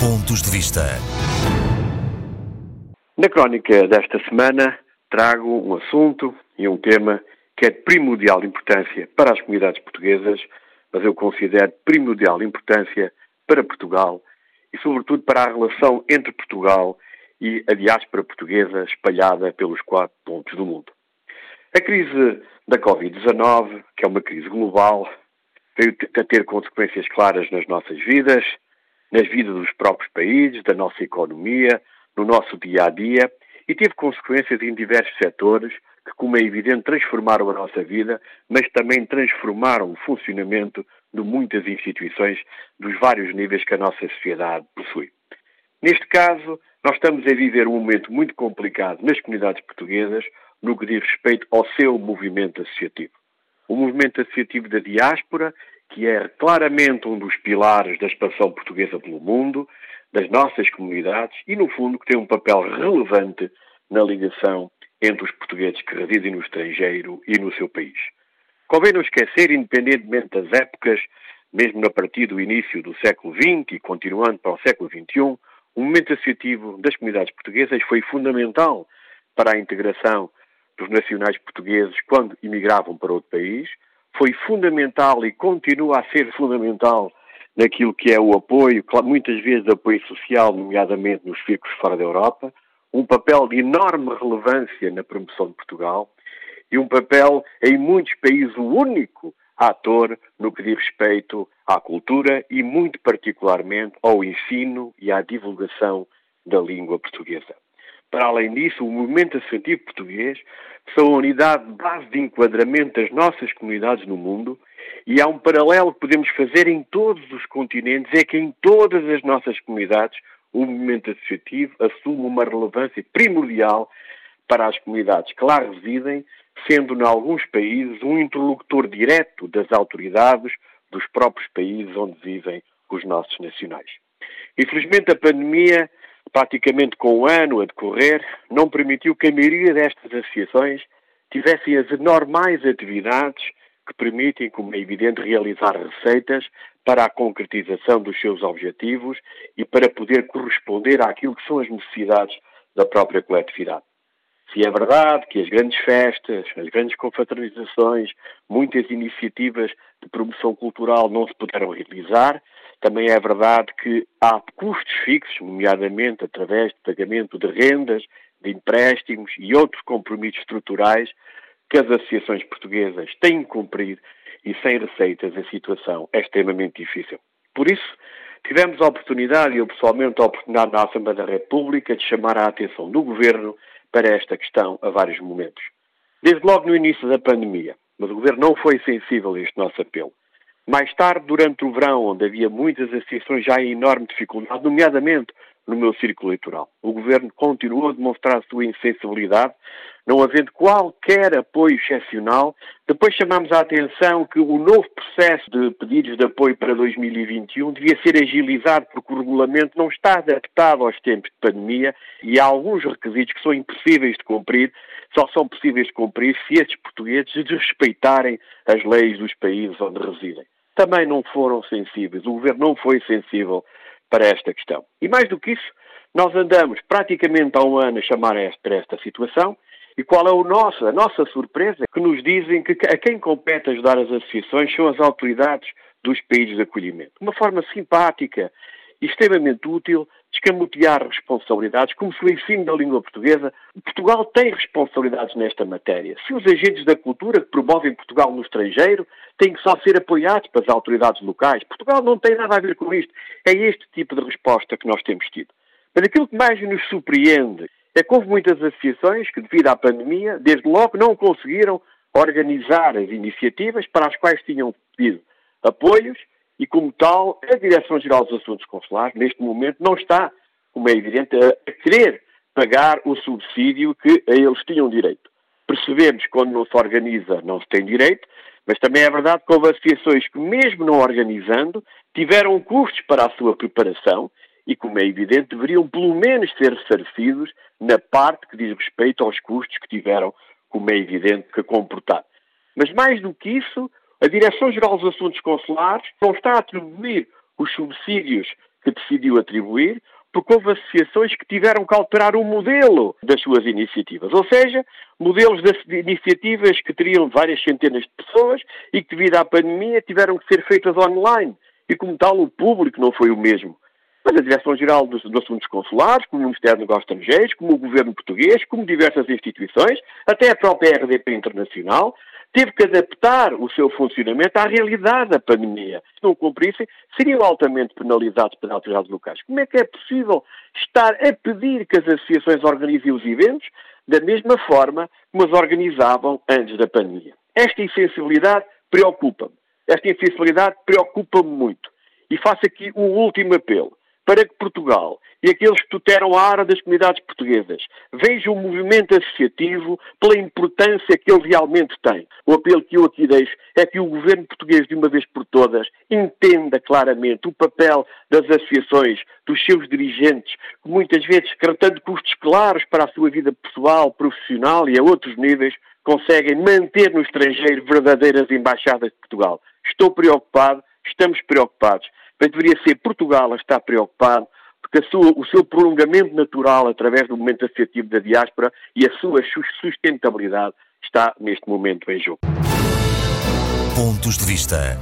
Pontos de Vista. Na crónica desta semana trago um assunto e um tema que é de primordial importância para as comunidades portuguesas, mas eu considero primordial importância para Portugal e, sobretudo, para a relação entre Portugal e a diáspora portuguesa espalhada pelos quatro pontos do mundo. A crise da Covid-19, que é uma crise global, veio a ter consequências claras nas nossas vidas, nas vidas dos próprios países, da nossa economia, no nosso dia a dia e teve consequências em diversos setores que, como é evidente, transformaram a nossa vida, mas também transformaram o funcionamento de muitas instituições dos vários níveis que a nossa sociedade possui. Neste caso, nós estamos a viver um momento muito complicado nas comunidades portuguesas no que diz respeito ao seu movimento associativo. O movimento associativo da diáspora, que é claramente um dos pilares da expansão portuguesa pelo mundo, das nossas comunidades e, no fundo, que tem um papel relevante na ligação entre os portugueses que residem no estrangeiro e no seu país. Convém não esquecer, independentemente das épocas, mesmo a partir do início do século XX e continuando para o século XXI, o momento associativo das comunidades portuguesas foi fundamental para a integração dos nacionais portugueses quando emigravam para outro país, foi fundamental e continua a ser fundamental naquilo que é o apoio, muitas vezes apoio social, nomeadamente nos círculos fora da Europa, um papel de enorme relevância na promoção de Portugal e um papel, em muitos países, o único ator no que diz respeito à cultura e, muito particularmente, ao ensino e à divulgação da língua portuguesa. Para além disso, o movimento associativo português são a unidade de base de enquadramento das nossas comunidades no mundo e há um paralelo que podemos fazer em todos os continentes, é que em todas as nossas comunidades o movimento associativo assume uma relevância primordial para as comunidades que lá residem, sendo, em alguns países, um interlocutor direto das autoridades dos próprios países onde vivem os nossos nacionais. Infelizmente, a pandemia, praticamente com um ano a decorrer, não permitiu que a maioria destas associações tivessem as normais atividades que permitem, como é evidente, realizar receitas para a concretização dos seus objetivos e para poder corresponder àquilo que são as necessidades da própria coletividade. Se é verdade que as grandes festas, as grandes confraternizações, muitas iniciativas de promoção cultural não se puderam realizar, também é verdade que há custos fixos, nomeadamente através de pagamento de rendas, de empréstimos e outros compromissos estruturais que as associações portuguesas têm que cumprir e sem receitas a situação é extremamente difícil. Por isso, tivemos a oportunidade, e eu pessoalmente a oportunidade na Assembleia da República, de chamar a atenção do Governo para esta questão a vários momentos. Desde logo no início da pandemia, mas o Governo não foi sensível a este nosso apelo. Mais tarde, durante o verão, onde havia muitas associações já em enorme dificuldade, nomeadamente no meu círculo eleitoral. O Governo continuou a demonstrar a sua insensibilidade, não havendo qualquer apoio excepcional. Depois chamámos a atenção que o novo processo de pedidos de apoio para 2021 devia ser agilizado porque o regulamento não está adaptado aos tempos de pandemia e há alguns requisitos que são impossíveis de cumprir, só são possíveis de cumprir se estes portugueses desrespeitarem as leis dos países onde residem. Também não foram sensíveis, o Governo não foi sensível para esta questão. E mais do que isso, nós andamos praticamente há um ano a chamar para esta situação e qual é nosso, a nossa surpresa? Que nos dizem que a quem compete ajudar as associações são as autoridades dos países de acolhimento. Uma forma simpática e extremamente útil escamotear responsabilidades, como se o ensino da língua portuguesa. Portugal tem responsabilidades nesta matéria. Se os agentes da cultura que promovem Portugal no estrangeiro têm que só ser apoiados pelas autoridades locais, Portugal não tem nada a ver com isto. É este tipo de resposta que nós temos tido. Mas aquilo que mais nos surpreende é que houve muitas associações que, devido à pandemia, desde logo não conseguiram organizar as iniciativas para as quais tinham pedido apoios e, como tal, a Direção-Geral dos Assuntos Consulares, neste momento, não está, como é evidente, a querer pagar o subsídio que a eles tinham direito. Percebemos que quando não se organiza não se tem direito, mas também é verdade que houve associações que, mesmo não organizando, tiveram custos para a sua preparação e, como é evidente, deveriam pelo menos ser ressarcidos na parte que diz respeito aos custos que tiveram, como é evidente, que comportar. Mas mais do que isso, a Direção-Geral dos Assuntos Consulares não está a atribuir os subsídios que decidiu atribuir, porque houve associações que tiveram que alterar o modelo das suas iniciativas. Ou seja, modelos de iniciativas que teriam várias centenas de pessoas e que, devido à pandemia, tiveram que ser feitas online. E, como tal, o público não foi o mesmo. Mas a Direção-Geral dos, dos Assuntos Consulares, como o Ministério dos Negócios Estrangeiros, como o Governo Português, como diversas instituições, até a própria RDP Internacional, teve que adaptar o seu funcionamento à realidade da pandemia. Se não cumprissem, seriam altamente penalizados pelas autoridades locais. Como é que é possível estar a pedir que as associações organizem os eventos da mesma forma como as organizavam antes da pandemia? Esta insensibilidade preocupa-me. Esta insensibilidade preocupa-me muito. E faço aqui um último apelo para que Portugal e aqueles que tuteram a área das comunidades portuguesas vejam o movimento associativo pela importância que ele realmente tem. O apelo que eu aqui deixo é que o governo português, de uma vez por todas, entenda claramente o papel das associações, dos seus dirigentes, que muitas vezes, tratando custos claros para a sua vida pessoal, profissional e a outros níveis, conseguem manter no estrangeiro verdadeiras embaixadas de Portugal. Estou preocupado, estamos preocupados mas deveria ser Portugal a estar preocupado, porque sua, o seu prolongamento natural através do momento associativo da diáspora e a sua sustentabilidade está neste momento em jogo. Pontos de vista.